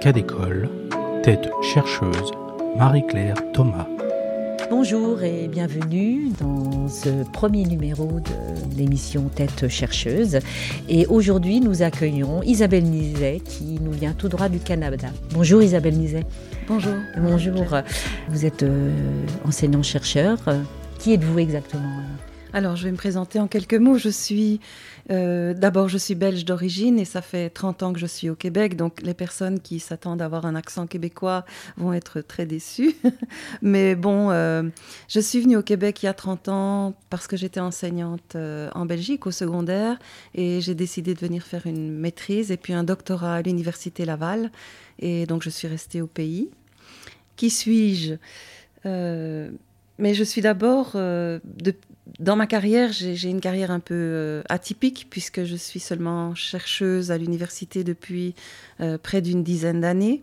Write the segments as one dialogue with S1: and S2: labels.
S1: Cas d'école, tête chercheuse, Marie-Claire Thomas.
S2: Bonjour et bienvenue dans ce premier numéro de l'émission Tête chercheuse. Et aujourd'hui, nous accueillons Isabelle Nizet qui nous vient tout droit du Canada. Bonjour Isabelle Nizet.
S3: Bonjour.
S2: Bonjour. Vous êtes euh, enseignant-chercheur. Qui êtes-vous exactement?
S3: Alors, je vais me présenter en quelques mots. Je suis euh, d'abord, je suis belge d'origine et ça fait 30 ans que je suis au Québec. Donc, les personnes qui s'attendent à avoir un accent québécois vont être très déçues. Mais bon, euh, je suis venue au Québec il y a 30 ans parce que j'étais enseignante euh, en Belgique au secondaire et j'ai décidé de venir faire une maîtrise et puis un doctorat à l'Université Laval. Et donc, je suis restée au pays. Qui suis-je? Mais je suis d'abord, dans ma carrière, j'ai une carrière un peu euh, atypique puisque je suis seulement chercheuse à l'université depuis euh, près d'une dizaine d'années.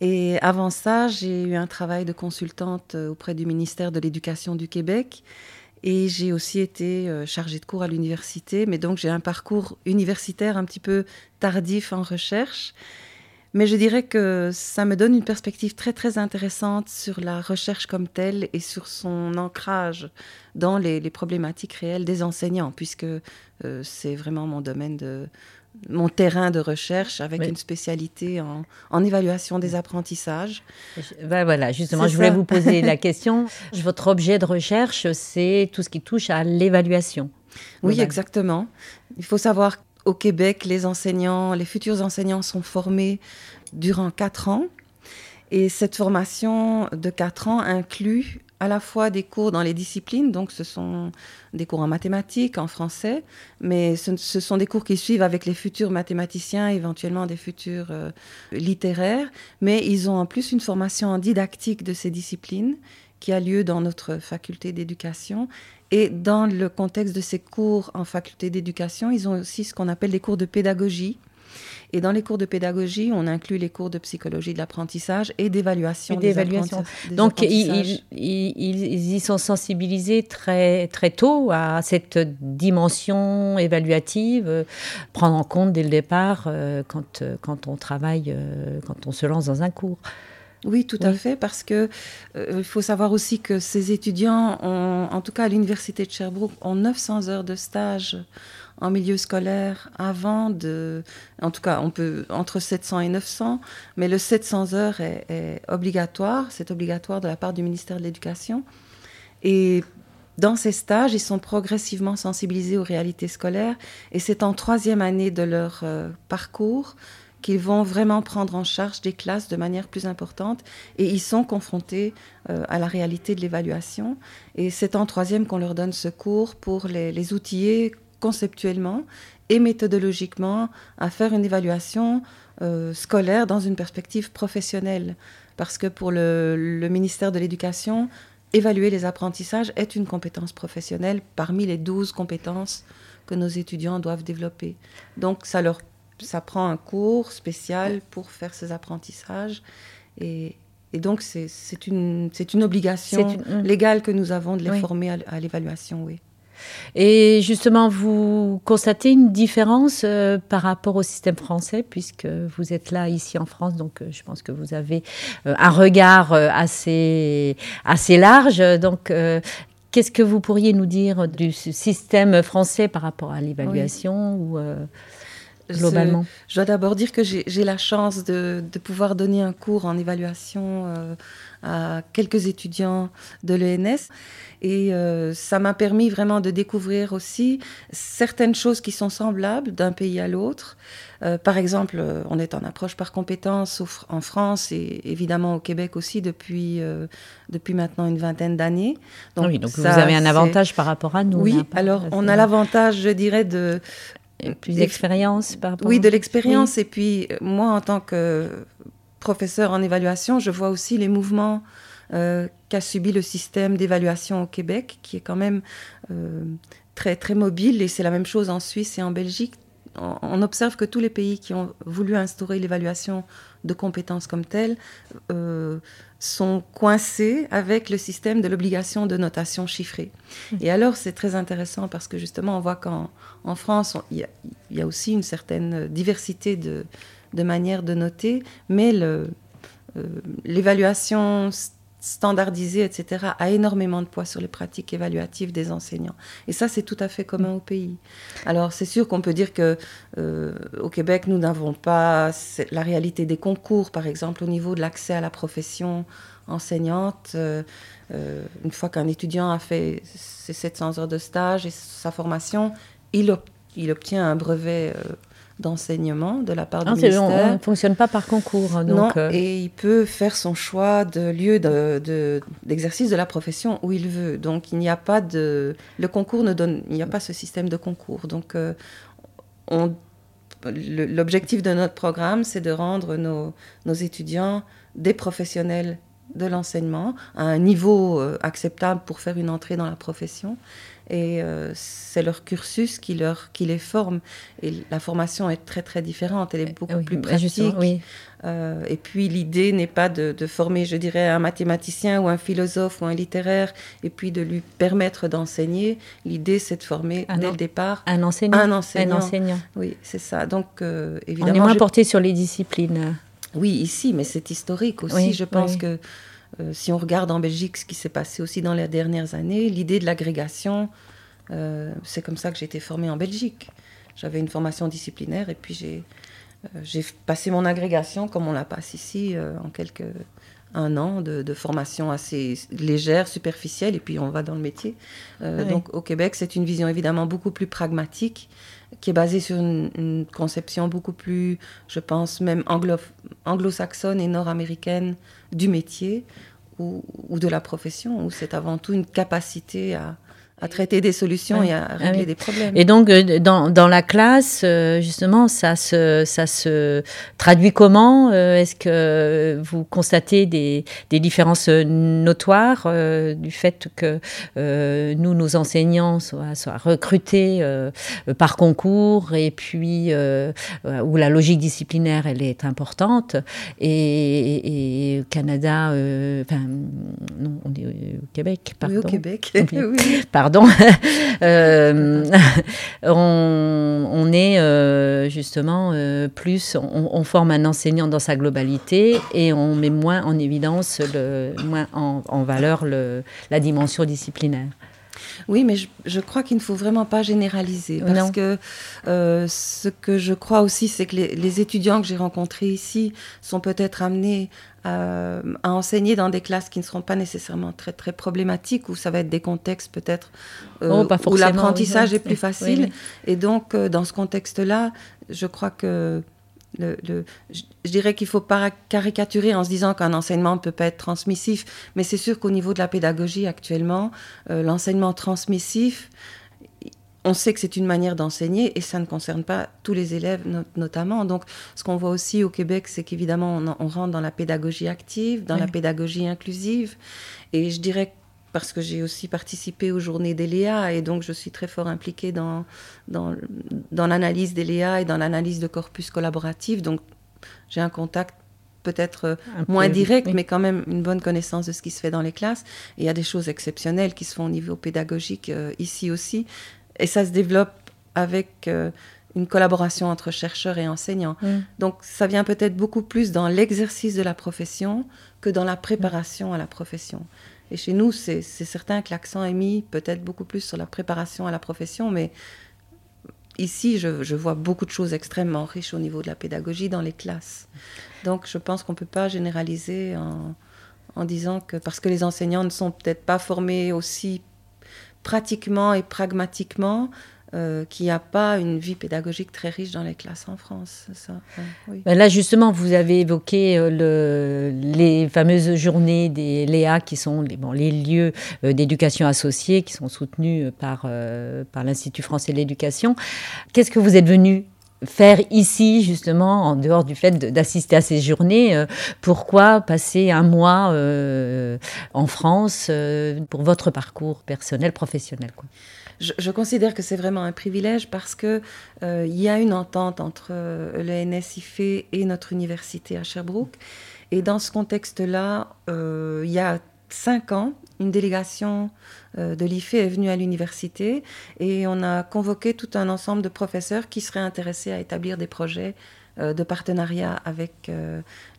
S3: Et avant ça, j'ai eu un travail de consultante auprès du ministère de l'Éducation du Québec. Et j'ai aussi été chargée de cours à l'université, mais donc j'ai un parcours universitaire un petit peu tardif en recherche. Mais je dirais que ça me donne une perspective très très intéressante sur la recherche comme telle et sur son ancrage dans les, problématiques réelles des enseignants, puisque euh, c'est vraiment mon domaine de mon terrain de recherche avec une spécialité en, évaluation des apprentissages.
S2: Ben voilà, justement, je voulais vous poser la question. Votre objet de recherche, c'est tout ce qui touche à l'évaluation.
S3: Oui, exactement. Il faut savoir au Québec, les enseignants, les futurs enseignants sont formés durant quatre ans. Et cette formation de quatre ans inclut à la fois des cours dans les disciplines, donc ce sont des cours en mathématiques, en français, mais ce, sont des cours qui suivent avec les futurs mathématiciens, éventuellement des futurs euh, littéraires, mais ils ont en plus une formation en didactique de ces disciplines qui a lieu dans notre faculté d'éducation et dans le contexte de ces cours en faculté d'éducation, ils ont aussi ce qu'on appelle des cours de pédagogie. Et dans les cours de pédagogie, on inclut les cours de psychologie de l'apprentissage et d'évaluation.
S2: D'évaluation. Donc, ils, ils, y sont sensibilisés très, très tôt à cette dimension évaluative, euh, prendre en compte dès le départ euh, quand, euh, quand on travaille, quand on se lance dans un cours.
S3: Oui, tout à fait, parce que euh, il faut savoir aussi que ces étudiants, ont, en tout cas à l'université de Sherbrooke, ont 900 heures de stage en milieu scolaire avant de, en tout cas, on peut entre 700 et 900, mais le 700 heures est, est obligatoire, c'est obligatoire de la part du ministère de l'Éducation. Et dans ces stages, ils sont progressivement sensibilisés aux réalités scolaires, et c'est en troisième année de leur euh, parcours qu'ils vont vraiment prendre en charge des classes de manière plus importante et ils sont confrontés euh, à la réalité de l'évaluation. Et c'est en troisième qu'on leur donne ce cours pour les, outiller conceptuellement et méthodologiquement à faire une évaluation euh, scolaire dans une perspective professionnelle. Parce que pour le, le ministère de l'Éducation, évaluer les apprentissages est une compétence professionnelle parmi les 12 compétences que nos étudiants doivent développer. Donc ça leur ça prend un cours spécial pour faire ces apprentissages. Et, donc, c'est une, une obligation hum. légale que nous avons de les former à, l'évaluation, oui.
S2: Et justement, vous constatez une différence euh, par rapport au système français, puisque vous êtes là ici en France, donc euh, je pense que vous avez euh, un regard assez, assez large. Donc, qu'est-ce que vous pourriez nous dire du système français par rapport à l'évaluation ou, globalement
S3: Je, dois d'abord dire que j'ai la chance de, pouvoir donner un cours en évaluation euh, à quelques étudiants de l'ENS. Et euh, ça m'a permis vraiment de découvrir aussi certaines choses qui sont semblables d'un pays à l'autre. Euh, par exemple, on est en approche par compétence en France et évidemment au Québec aussi depuis, depuis maintenant une vingtaine d'années.
S2: Donc, oui, donc vous avez un avantage par rapport à nous.
S3: Oui, alors on a l'avantage, je dirais, de,
S2: plus d'expérience par rapport
S3: Oui, de l'expérience. Et puis, moi, en tant que professeur en évaluation, je vois aussi les mouvements euh, qu'a subi le système d'évaluation au Québec, qui est quand même euh, très, très mobile. Et c'est la même chose en Suisse et en Belgique. On observe que tous les pays qui ont voulu instaurer l'évaluation de compétences comme telles euh, sont coincés avec le système de l'obligation de notation chiffrée. Mmh. Et alors, c'est très intéressant parce que justement, on voit qu'en en France, il y, a aussi une certaine diversité de, de manières de noter, mais euh, l'évaluation standardisé, etc., a énormément de poids sur les pratiques évaluatives des enseignants. Et ça, c'est tout à fait commun au pays. Alors, c'est sûr qu'on peut dire que euh, au Québec, nous n'avons pas la réalité des concours, par exemple, au niveau de l'accès à la profession enseignante. Euh, euh, une fois qu'un étudiant a fait ses 700 heures de stage et sa formation, il, il obtient un brevet d'enseignement de la part du ministère.
S2: On ne fonctionne pas par concours. Hein,
S3: donc, non, euh, et il peut faire son choix de lieu d'exercice de, de, la profession où il veut. Donc il n'y a pas de... Le concours ne donne... Il n'y a pas ce système de concours. Donc euh, l'objectif de notre programme, c'est de rendre nos, nos, étudiants des professionnels de l'enseignement à un niveau euh, acceptable pour faire une entrée dans la profession et euh, c'est leur cursus qui, leur, qui les forme. Et la formation est très très différente, elle est beaucoup plus bah, pratique. Oui. Euh, et puis l'idée n'est pas de, de, former, je dirais, un mathématicien ou un philosophe ou un littéraire et puis de lui permettre d'enseigner. L'idée c'est de former dès le départ
S2: un enseignant.
S3: Un enseignant.
S2: Un enseignant.
S3: Oui, c'est ça. Donc euh, évidemment.
S2: On est moins porté sur les disciplines.
S3: Oui, ici, mais c'est historique aussi. je pense que euh, si on regarde en Belgique ce qui s'est passé aussi dans les dernières années, l'idée de l'agrégation, euh, c'est comme ça que j'ai été formée en Belgique. J'avais une formation disciplinaire et puis j'ai euh, passé mon agrégation comme on la passe ici en quelques un an de, formation assez légère, superficielle, et puis on va dans le métier. Donc au Québec, c'est une vision évidemment beaucoup plus pragmatique, qui est basée sur une, conception beaucoup plus, je pense, même anglo-saxonne et nord-américaine du métier ou, ou, de la profession, où c'est avant tout une capacité à, à traiter des solutions et à ah régler des problèmes.
S2: Et donc, euh, dans, dans la classe, euh, justement, ça se, ça se traduit comment euh, Est-ce que vous constatez des, des différences notoires du fait que nous, nos enseignants, soient, soient recrutés par concours et puis où la logique disciplinaire, elle est importante et, et Canada, enfin, non, on est au Québec, pardon.
S3: Oui, au Québec. oui.
S2: Pardon pardon, euh, on, est euh, justement euh, plus, on, forme un enseignant dans sa globalité et on met moins en évidence, le, moins en, valeur le, la dimension disciplinaire.
S3: Oui, mais je, crois qu'il ne faut vraiment pas généraliser. Parce que ce que je crois aussi, c'est que les, les, étudiants que j'ai rencontrés ici sont peut-être amenés à, enseigner dans des classes qui ne seront pas nécessairement très, très problématiques, où ça va être des contextes peut-être euh, oh, où l'apprentissage est plus facile. Et donc, euh, dans ce contexte-là, je crois que le, je, dirais qu'il ne faut pas caricaturer en se disant qu'un enseignement ne peut pas être transmissif, mais c'est sûr qu'au niveau de la pédagogie actuellement, euh, l'enseignement transmissif, on sait que c'est une manière d'enseigner et ça ne concerne pas tous les élèves notamment. Donc ce qu'on voit aussi au Québec, c'est qu'évidemment on, rentre dans la pédagogie active, dans la pédagogie inclusive. Et je dirais parce que j'ai aussi participé aux journées d'ELEA et donc je suis très fort impliquée dans, dans, dans l'analyse d'ELEA et dans l'analyse de corpus collaboratif. Donc j'ai un contact peut-être moins direct, mais quand même une bonne connaissance de ce qui se fait dans les classes. Et il y a des choses exceptionnelles qui se font au niveau pédagogique euh, ici aussi. Et ça se développe avec euh, une collaboration entre chercheurs et enseignants. Mm. Donc ça vient peut-être beaucoup plus dans l'exercice de la profession que dans la préparation à la profession. Et chez nous, c'est certain que l'accent est mis peut-être beaucoup plus sur la préparation à la profession, mais ici, je, vois beaucoup de choses extrêmement riches au niveau de la pédagogie dans les classes. Donc je pense qu'on ne peut pas généraliser en disant que parce que les enseignants ne sont peut-être pas formés aussi pratiquement et pragmatiquement euh, qu'il n'y a pas une vie pédagogique très riche dans les classes en France.
S2: Ben Là, justement, vous avez évoqué euh, le, les fameuses journées des Léa, qui sont les, lieux euh, d'éducation associés, qui sont soutenus par, l'Institut français de l'éducation. Qu'est-ce que vous êtes venu faire ici, justement, en dehors du fait d'assister à ces journées Pourquoi passer un mois en France pour votre parcours personnel, professionnel
S3: je, considère que c'est vraiment un privilège parce que euh, il y a une entente entre euh, le NSIFE et notre université à Sherbrooke. Et dans ce contexte-là, euh, il y a cinq ans, une délégation de l'IFE est venue à l'université et on a convoqué tout un ensemble de professeurs qui seraient intéressés à établir des projets de partenariat avec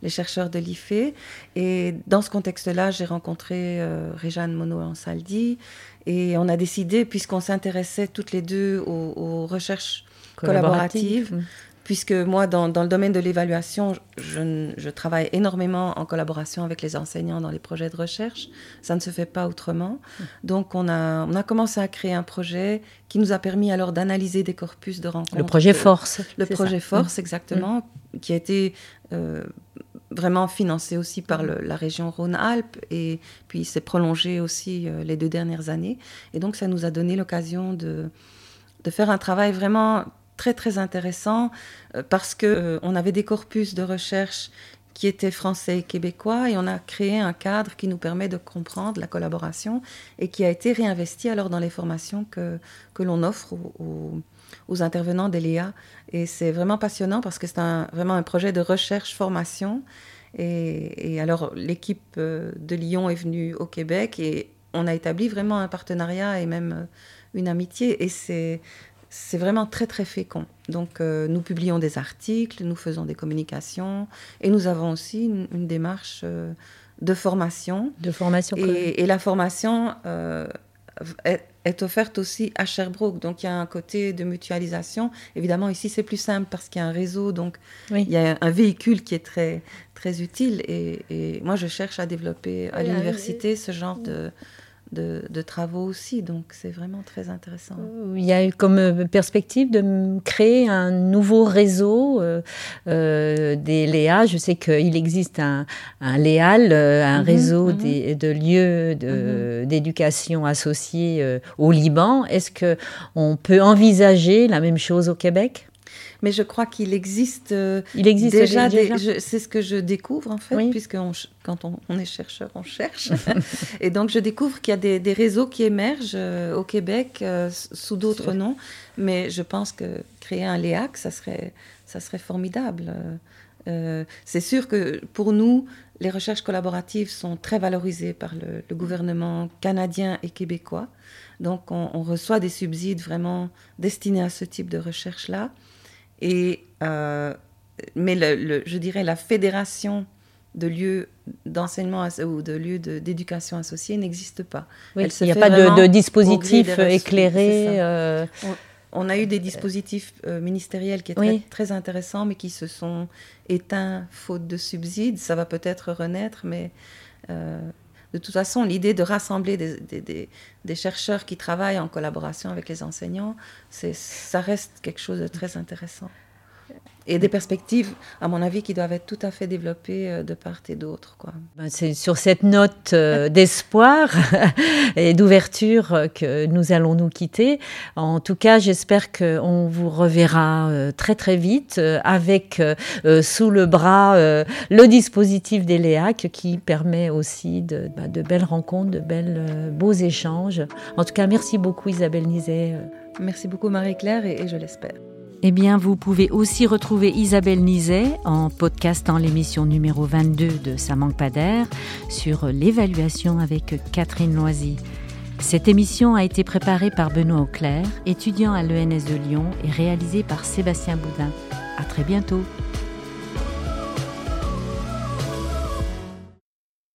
S3: les chercheurs de l'IFE. Et dans ce contexte-là, j'ai rencontré Réjeanne Mono-Ansaldi, et on a décidé, puisqu'on s'intéressait toutes les deux aux, recherches collaboratives, mm. Puisque moi, dans, le domaine de l'évaluation, je, travaille énormément en collaboration avec les enseignants dans les projets de recherche. Ça ne se fait pas autrement. Mm. Donc, on a, on a commencé à créer un projet qui nous a permis alors d'analyser des corpus de rencontres.
S2: Le projet Force.
S3: Le projet Force, mm. exactement, qui a été... Euh, vraiment financé aussi par la région Rhône-Alpes et puis s'est prolongé aussi euh, les deux dernières années. Et donc ça nous a donné l'occasion de, de faire un travail vraiment très très intéressant euh, parce que euh, on avait des corpus de recherche qui étaient français et québécois et on a créé un cadre qui nous permet de comprendre la collaboration et qui a été réinvesti alors dans les formations que, que l'on offre aux, aux intervenants d'ELEA. Et c'est vraiment passionnant parce que c'est vraiment un projet de recherche-formation. Et, alors, l'équipe euh, de Lyon est venue au Québec et on a établi vraiment un partenariat et même une amitié. Et c'est, c'est vraiment très, très fécond. Donc, euh, nous publions des articles, nous faisons des communications et nous avons aussi une, démarche de formation.
S2: De formation.
S3: Et, et la formation est, est offerte aussi à Sherbrooke. Donc il y a un côté de mutualisation. Évidemment, ici c'est plus simple parce qu'il y a un réseau, donc il y a un véhicule qui est très, très utile. Et, et moi, je cherche à développer à l'université ce genre de, de, travaux aussi. Donc c'est vraiment très intéressant.
S2: Il y a eu comme euh, perspective de créer un nouveau réseau euh, euh, des Léa. Je sais qu'il existe un, un Léal, un mhm, réseau mhm. de lieux mhm. d'éducation associés au Liban. Est-ce qu'on peut envisager la même chose au Québec?
S3: Mais je crois qu'il existe, euh, il existe déjà, c'est ce que je découvre en fait, puisque quand on, est chercheur, on cherche. et donc je découvre qu'il y a des, réseaux qui émergent euh, au Québec euh, sous d'autres noms, mais je pense que créer un LEAC, ça serait, ça serait formidable. c'est sûr que pour nous, les recherches collaboratives sont très valorisées par le, gouvernement canadien et québécois. Donc on, on, reçoit des subsides vraiment destinés à ce type de recherche-là. Et, euh, mais le, je dirais la fédération de lieux d'enseignement ou de lieux d'éducation associés n'existe pas.
S2: il n'y a pas de, dispositif éclairé.
S3: Euh, on, a eu des dispositifs euh, ministériels qui étaient très, intéressants, mais qui se sont éteints faute de subsides. Ça va peut-être renaître, mais de toute façon, l'idée de rassembler des, des, chercheurs qui travaillent en collaboration avec les enseignants, ça reste quelque chose de très intéressant et des perspectives, à mon avis, qui doivent être tout à fait développées euh, de part et d'autre.
S2: Ben, c'est sur cette note euh, d'espoir et d'ouverture euh, que nous allons nous quitter. En tout cas, j'espère qu'on vous reverra très très vite avec sous le bras le dispositif d'ELEAC qui permet aussi de, ben, de, belles rencontres, de belles, beaux échanges. En tout cas, merci beaucoup Isabelle Nizet.
S3: Merci beaucoup Marie-Claire et je l'espère.
S2: Eh bien, vous pouvez aussi retrouver Isabelle Nizet en podcastant l'émission numéro 22 de Ça manque sur l'évaluation avec Catherine Loisy. Cette émission a été préparée par Benoît Auclair, étudiant à l'ENS de Lyon et réalisée par Sébastien Boudin. À très bientôt.